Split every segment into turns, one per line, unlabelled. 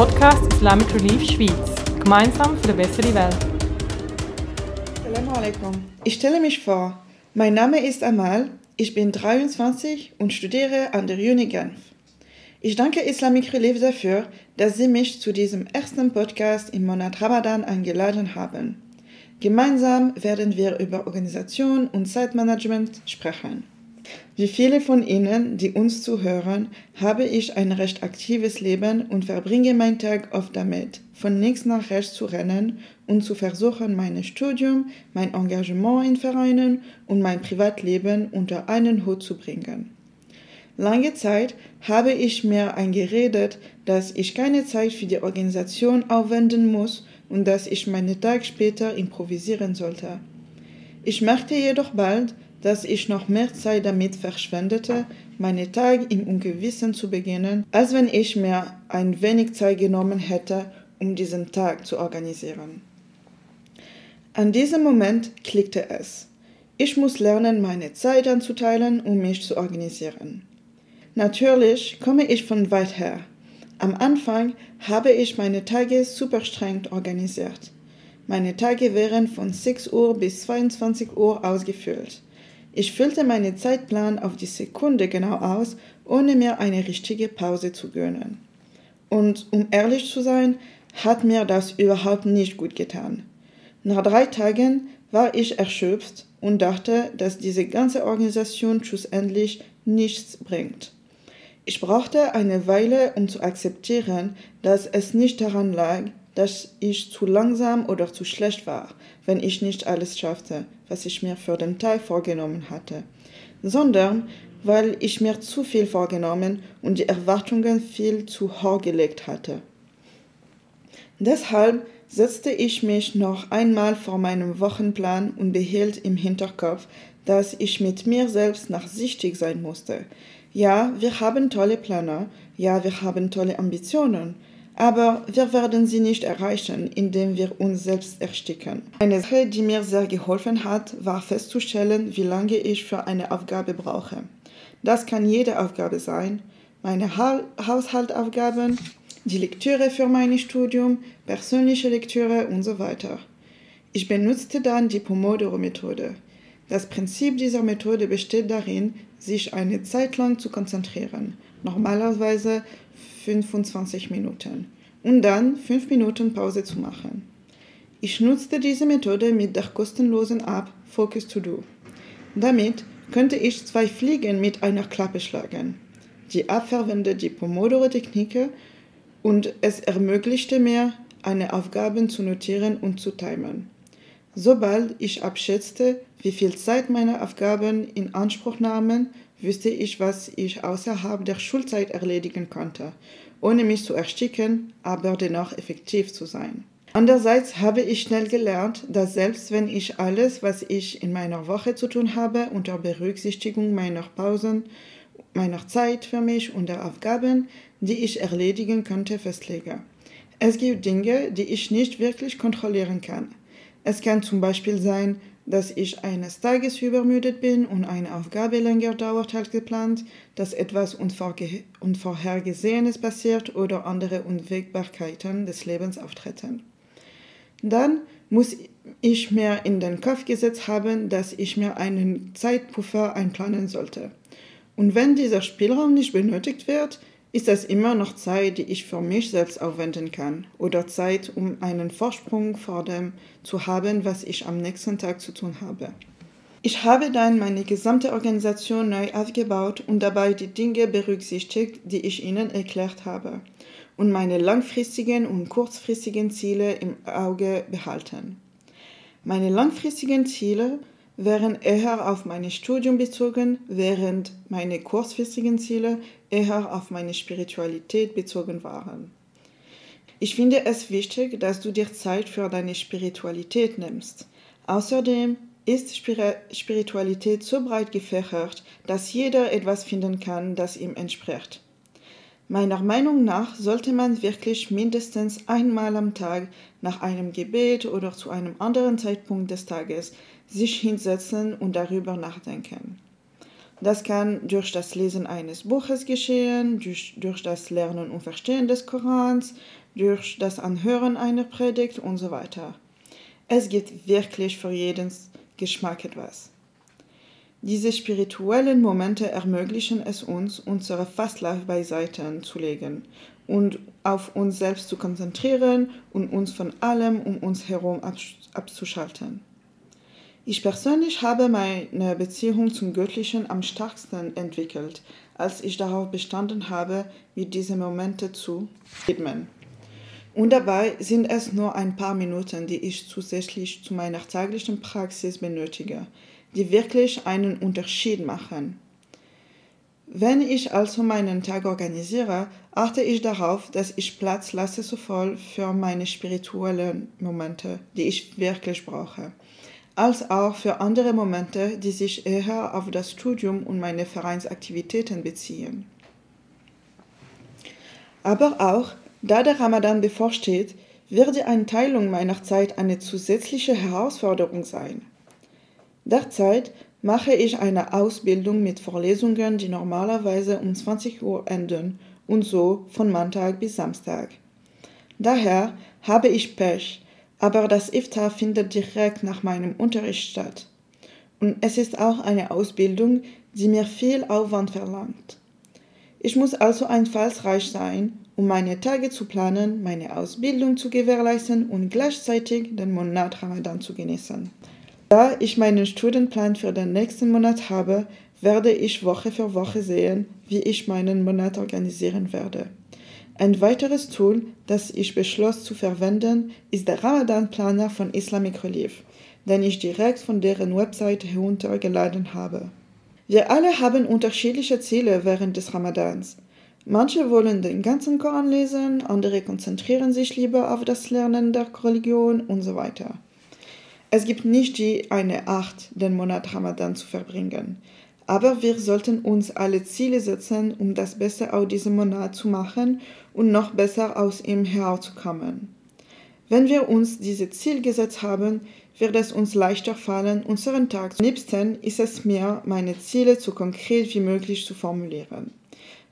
Podcast Islamic Relief Schweiz. Gemeinsam für eine bessere Welt.
Assalamu alaikum. Ich stelle mich vor. Mein Name ist Amal, ich bin 23 und studiere an der Uni Genf. Ich danke Islamic Relief dafür, dass Sie mich zu diesem ersten Podcast im Monat Ramadan eingeladen haben. Gemeinsam werden wir über Organisation und Zeitmanagement sprechen. Wie viele von Ihnen, die uns zuhören, habe ich ein recht aktives Leben und verbringe meinen Tag oft damit, von links nach rechts zu rennen und zu versuchen, mein Studium, mein Engagement in Vereinen und mein Privatleben unter einen Hut zu bringen. Lange Zeit habe ich mir eingeredet, dass ich keine Zeit für die Organisation aufwenden muss und dass ich meinen Tag später improvisieren sollte. Ich merkte jedoch bald, dass ich noch mehr Zeit damit verschwendete, meine Tage im Ungewissen zu beginnen, als wenn ich mir ein wenig Zeit genommen hätte, um diesen Tag zu organisieren. An diesem Moment klickte es. Ich muss lernen, meine Zeit anzuteilen, um mich zu organisieren. Natürlich komme ich von weit her. Am Anfang habe ich meine Tage super streng organisiert. Meine Tage wären von 6 Uhr bis 22 Uhr ausgefüllt. Ich füllte meinen Zeitplan auf die Sekunde genau aus, ohne mir eine richtige Pause zu gönnen. Und um ehrlich zu sein, hat mir das überhaupt nicht gut getan. Nach drei Tagen war ich erschöpft und dachte, dass diese ganze Organisation schlussendlich nichts bringt. Ich brauchte eine Weile, um zu akzeptieren, dass es nicht daran lag, dass ich zu langsam oder zu schlecht war, wenn ich nicht alles schaffte, was ich mir für den Tag vorgenommen hatte, sondern weil ich mir zu viel vorgenommen und die Erwartungen viel zu hoch gelegt hatte. Deshalb setzte ich mich noch einmal vor meinem Wochenplan und behielt im Hinterkopf, dass ich mit mir selbst nachsichtig sein musste, ja, wir haben tolle Pläne, ja, wir haben tolle Ambitionen, aber wir werden sie nicht erreichen, indem wir uns selbst ersticken. Eine Sache, die mir sehr geholfen hat, war festzustellen, wie lange ich für eine Aufgabe brauche. Das kann jede Aufgabe sein, meine ha Haushaltaufgaben, die Lektüre für mein Studium, persönliche Lektüre und so weiter. Ich benutzte dann die Pomodoro-Methode. Das Prinzip dieser Methode besteht darin, sich eine Zeit lang zu konzentrieren, normalerweise 25 Minuten, und dann 5 Minuten Pause zu machen. Ich nutzte diese Methode mit der kostenlosen App Focus To Do. Damit könnte ich zwei Fliegen mit einer Klappe schlagen. Die App verwendet die Pomodoro-Technik und es ermöglichte mir, eine Aufgabe zu notieren und zu timen. Sobald ich abschätzte, wie viel Zeit meine Aufgaben in Anspruch nahmen, wüsste ich, was ich außerhalb der Schulzeit erledigen konnte, ohne mich zu ersticken, aber dennoch effektiv zu sein. Andererseits habe ich schnell gelernt, dass selbst wenn ich alles, was ich in meiner Woche zu tun habe, unter Berücksichtigung meiner Pausen, meiner Zeit für mich und der Aufgaben, die ich erledigen könnte, festlege. Es gibt Dinge, die ich nicht wirklich kontrollieren kann. Es kann zum Beispiel sein, dass ich eines Tages übermüdet bin und eine Aufgabe länger dauert als geplant, dass etwas Unvorhergesehenes passiert oder andere Unwägbarkeiten des Lebens auftreten. Dann muss ich mir in den Kopf gesetzt haben, dass ich mir einen Zeitpuffer einplanen sollte. Und wenn dieser Spielraum nicht benötigt wird, ist es immer noch Zeit, die ich für mich selbst aufwenden kann oder Zeit, um einen Vorsprung vor dem zu haben, was ich am nächsten Tag zu tun habe. Ich habe dann meine gesamte Organisation neu aufgebaut und dabei die Dinge berücksichtigt, die ich Ihnen erklärt habe und meine langfristigen und kurzfristigen Ziele im Auge behalten. Meine langfristigen Ziele wären eher auf mein Studium bezogen, während meine kurzfristigen Ziele eher auf meine Spiritualität bezogen waren. Ich finde es wichtig, dass du dir Zeit für deine Spiritualität nimmst. Außerdem ist Spiritualität so breit gefächert, dass jeder etwas finden kann, das ihm entspricht. Meiner Meinung nach sollte man wirklich mindestens einmal am Tag nach einem Gebet oder zu einem anderen Zeitpunkt des Tages sich hinsetzen und darüber nachdenken. Das kann durch das Lesen eines Buches geschehen, durch, durch das Lernen und Verstehen des Korans, durch das Anhören einer Predigt und so weiter. Es gibt wirklich für jeden Geschmack etwas. Diese spirituellen Momente ermöglichen es uns, unsere Fastlife beiseite zu legen und auf uns selbst zu konzentrieren und uns von allem um uns herum abzuschalten. Ich persönlich habe meine Beziehung zum Göttlichen am stärksten entwickelt, als ich darauf bestanden habe, mir diese Momente zu widmen. Und dabei sind es nur ein paar Minuten, die ich zusätzlich zu meiner täglichen Praxis benötige, die wirklich einen Unterschied machen. Wenn ich also meinen Tag organisiere, achte ich darauf, dass ich Platz lasse sowohl für meine spirituellen Momente, die ich wirklich brauche, als auch für andere Momente, die sich eher auf das Studium und meine Vereinsaktivitäten beziehen. Aber auch, da der Ramadan bevorsteht, wird die Einteilung meiner Zeit eine zusätzliche Herausforderung sein. Derzeit mache ich eine Ausbildung mit Vorlesungen, die normalerweise um 20 Uhr enden und so von Montag bis Samstag. Daher habe ich Pech, aber das Iftar findet direkt nach meinem Unterricht statt. Und es ist auch eine Ausbildung, die mir viel Aufwand verlangt. Ich muss also einfallsreich sein, um meine Tage zu planen, meine Ausbildung zu gewährleisten und gleichzeitig den Monat Ramadan zu genießen. Da ich meinen Stundenplan für den nächsten Monat habe, werde ich Woche für Woche sehen, wie ich meinen Monat organisieren werde. Ein weiteres Tool, das ich beschloss zu verwenden, ist der Ramadan-Planer von Islamic Relief, den ich direkt von deren Website heruntergeladen habe. Wir alle haben unterschiedliche Ziele während des Ramadans. Manche wollen den ganzen Koran lesen, andere konzentrieren sich lieber auf das Lernen der Religion und so weiter. Es gibt nicht die eine Art, den Monat Ramadan zu verbringen. Aber wir sollten uns alle Ziele setzen, um das Beste aus diesem Monat zu machen und noch besser aus ihm herauszukommen. Wenn wir uns diese Ziel gesetzt haben, wird es uns leichter fallen, unseren Tag zu liebsten ist es mir, meine Ziele so konkret wie möglich zu formulieren.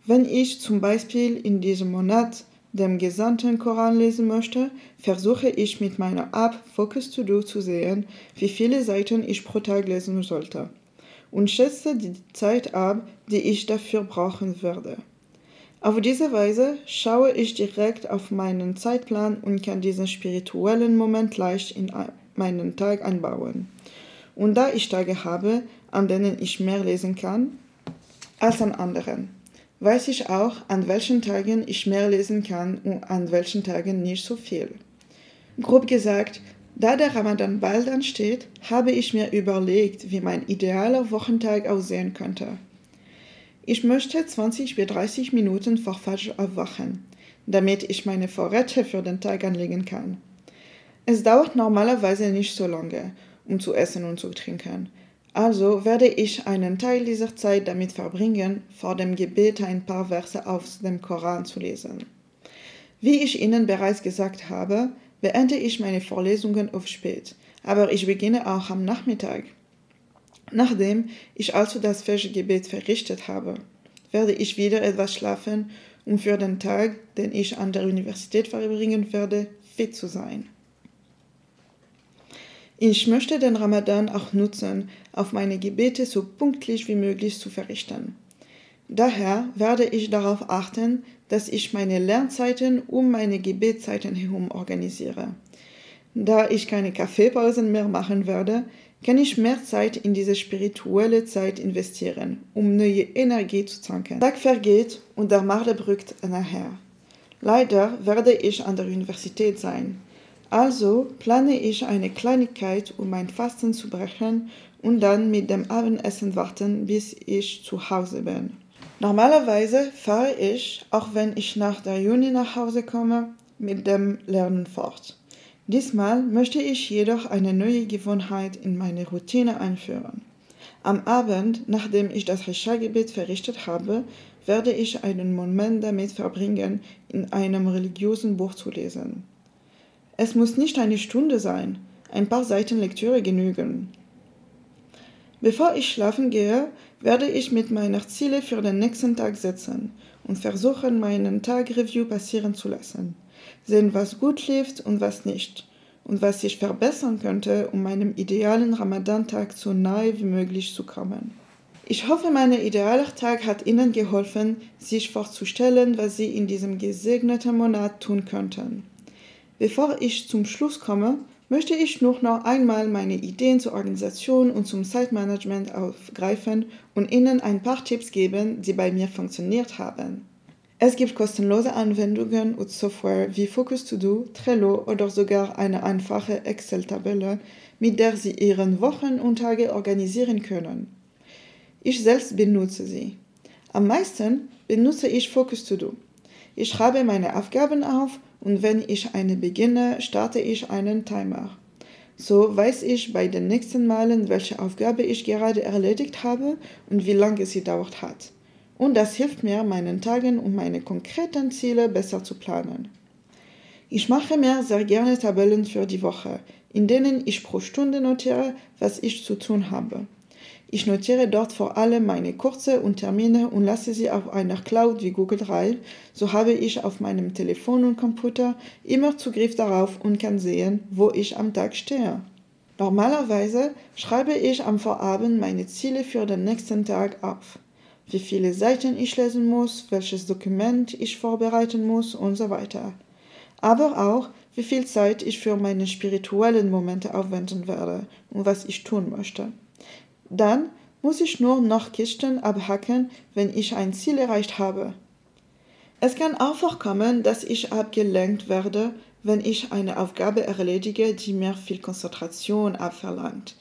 Wenn ich zum Beispiel in diesem Monat dem gesamten Koran lesen möchte, versuche ich mit meiner App Focus To Do zu sehen, wie viele Seiten ich pro Tag lesen sollte und schätze die Zeit ab, die ich dafür brauchen werde. Auf diese Weise schaue ich direkt auf meinen Zeitplan und kann diesen spirituellen Moment leicht in meinen Tag einbauen. Und da ich Tage habe, an denen ich mehr lesen kann als an anderen, weiß ich auch, an welchen Tagen ich mehr lesen kann und an welchen Tagen nicht so viel. Grob gesagt, da der Ramadan bald ansteht, habe ich mir überlegt, wie mein idealer Wochentag aussehen könnte. Ich möchte 20 bis 30 Minuten vor Fajr aufwachen, damit ich meine Vorräte für den Tag anlegen kann. Es dauert normalerweise nicht so lange, um zu essen und zu trinken, also werde ich einen Teil dieser Zeit damit verbringen, vor dem Gebet ein paar Verse aus dem Koran zu lesen. Wie ich Ihnen bereits gesagt habe, beende ich meine Vorlesungen oft spät, aber ich beginne auch am Nachmittag. Nachdem ich also das Festgebet verrichtet habe, werde ich wieder etwas schlafen, um für den Tag, den ich an der Universität verbringen werde, fit zu sein. Ich möchte den Ramadan auch nutzen, auf meine Gebete so pünktlich wie möglich zu verrichten. Daher werde ich darauf achten, dass ich meine Lernzeiten um meine Gebetszeiten herum organisiere. Da ich keine Kaffeepausen mehr machen werde, kann ich mehr Zeit in diese spirituelle Zeit investieren, um neue Energie zu tanken. Der Tag vergeht und der Marde rückt nachher. Leider werde ich an der Universität sein. Also plane ich eine Kleinigkeit, um mein Fasten zu brechen und dann mit dem Abendessen warten, bis ich zu Hause bin. Normalerweise fahre ich, auch wenn ich nach der Juni nach Hause komme, mit dem Lernen fort. Diesmal möchte ich jedoch eine neue Gewohnheit in meine Routine einführen. Am Abend, nachdem ich das Isha-Gebet verrichtet habe, werde ich einen Moment damit verbringen, in einem religiösen Buch zu lesen. Es muss nicht eine Stunde sein, ein paar Seiten Lektüre genügen. Bevor ich schlafen gehe, werde ich mit meinen Zielen für den nächsten Tag setzen und versuchen, meinen Tag Review passieren zu lassen. Sehen, was gut lief und was nicht. Und was ich verbessern könnte, um meinem idealen Ramadan-Tag so nahe wie möglich zu kommen. Ich hoffe, mein idealer Tag hat Ihnen geholfen, sich vorzustellen, was Sie in diesem gesegneten Monat tun könnten. Bevor ich zum Schluss komme, möchte ich nur noch einmal meine Ideen zur Organisation und zum Zeitmanagement aufgreifen und Ihnen ein paar Tipps geben, die bei mir funktioniert haben. Es gibt kostenlose Anwendungen und Software wie Focus To Do, Trello oder sogar eine einfache Excel-Tabelle, mit der Sie Ihren Wochen und Tage organisieren können. Ich selbst benutze sie. Am meisten benutze ich Focus To Do. Ich schreibe meine Aufgaben auf und wenn ich eine beginne, starte ich einen Timer. So weiß ich bei den nächsten Malen, welche Aufgabe ich gerade erledigt habe und wie lange sie dauert hat. Und das hilft mir, meinen Tagen und meine konkreten Ziele besser zu planen. Ich mache mir sehr gerne Tabellen für die Woche, in denen ich pro Stunde notiere, was ich zu tun habe. Ich notiere dort vor allem meine Kurse und Termine und lasse sie auf einer Cloud wie Google Drive, so habe ich auf meinem Telefon und Computer immer Zugriff darauf und kann sehen, wo ich am Tag stehe. Normalerweise schreibe ich am Vorabend meine Ziele für den nächsten Tag auf. Wie viele Seiten ich lesen muss, welches Dokument ich vorbereiten muss und so weiter. Aber auch, wie viel Zeit ich für meine spirituellen Momente aufwenden werde und was ich tun möchte. Dann muss ich nur noch Kisten abhacken, wenn ich ein Ziel erreicht habe. Es kann auch vorkommen, dass ich abgelenkt werde, wenn ich eine Aufgabe erledige, die mir viel Konzentration abverlangt.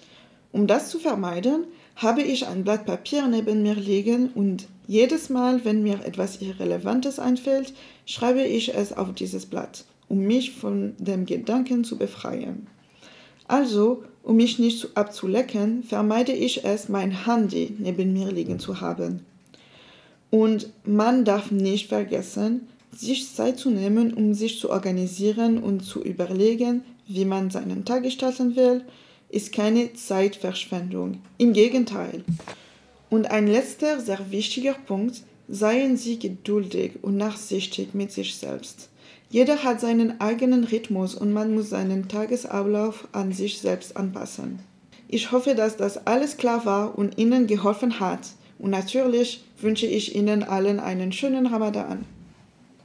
Um das zu vermeiden, habe ich ein Blatt Papier neben mir liegen und jedes Mal, wenn mir etwas Irrelevantes einfällt, schreibe ich es auf dieses Blatt, um mich von dem Gedanken zu befreien. Also, um mich nicht abzulecken, vermeide ich es, mein Handy neben mir liegen zu haben. Und man darf nicht vergessen, sich Zeit zu nehmen, um sich zu organisieren und zu überlegen, wie man seinen Tag gestalten will, ist keine Zeitverschwendung. Im Gegenteil. Und ein letzter sehr wichtiger Punkt, seien Sie geduldig und nachsichtig mit sich selbst. Jeder hat seinen eigenen Rhythmus und man muss seinen Tagesablauf an sich selbst anpassen. Ich hoffe, dass das alles klar war und Ihnen geholfen hat. Und natürlich wünsche ich Ihnen allen einen schönen Ramadan.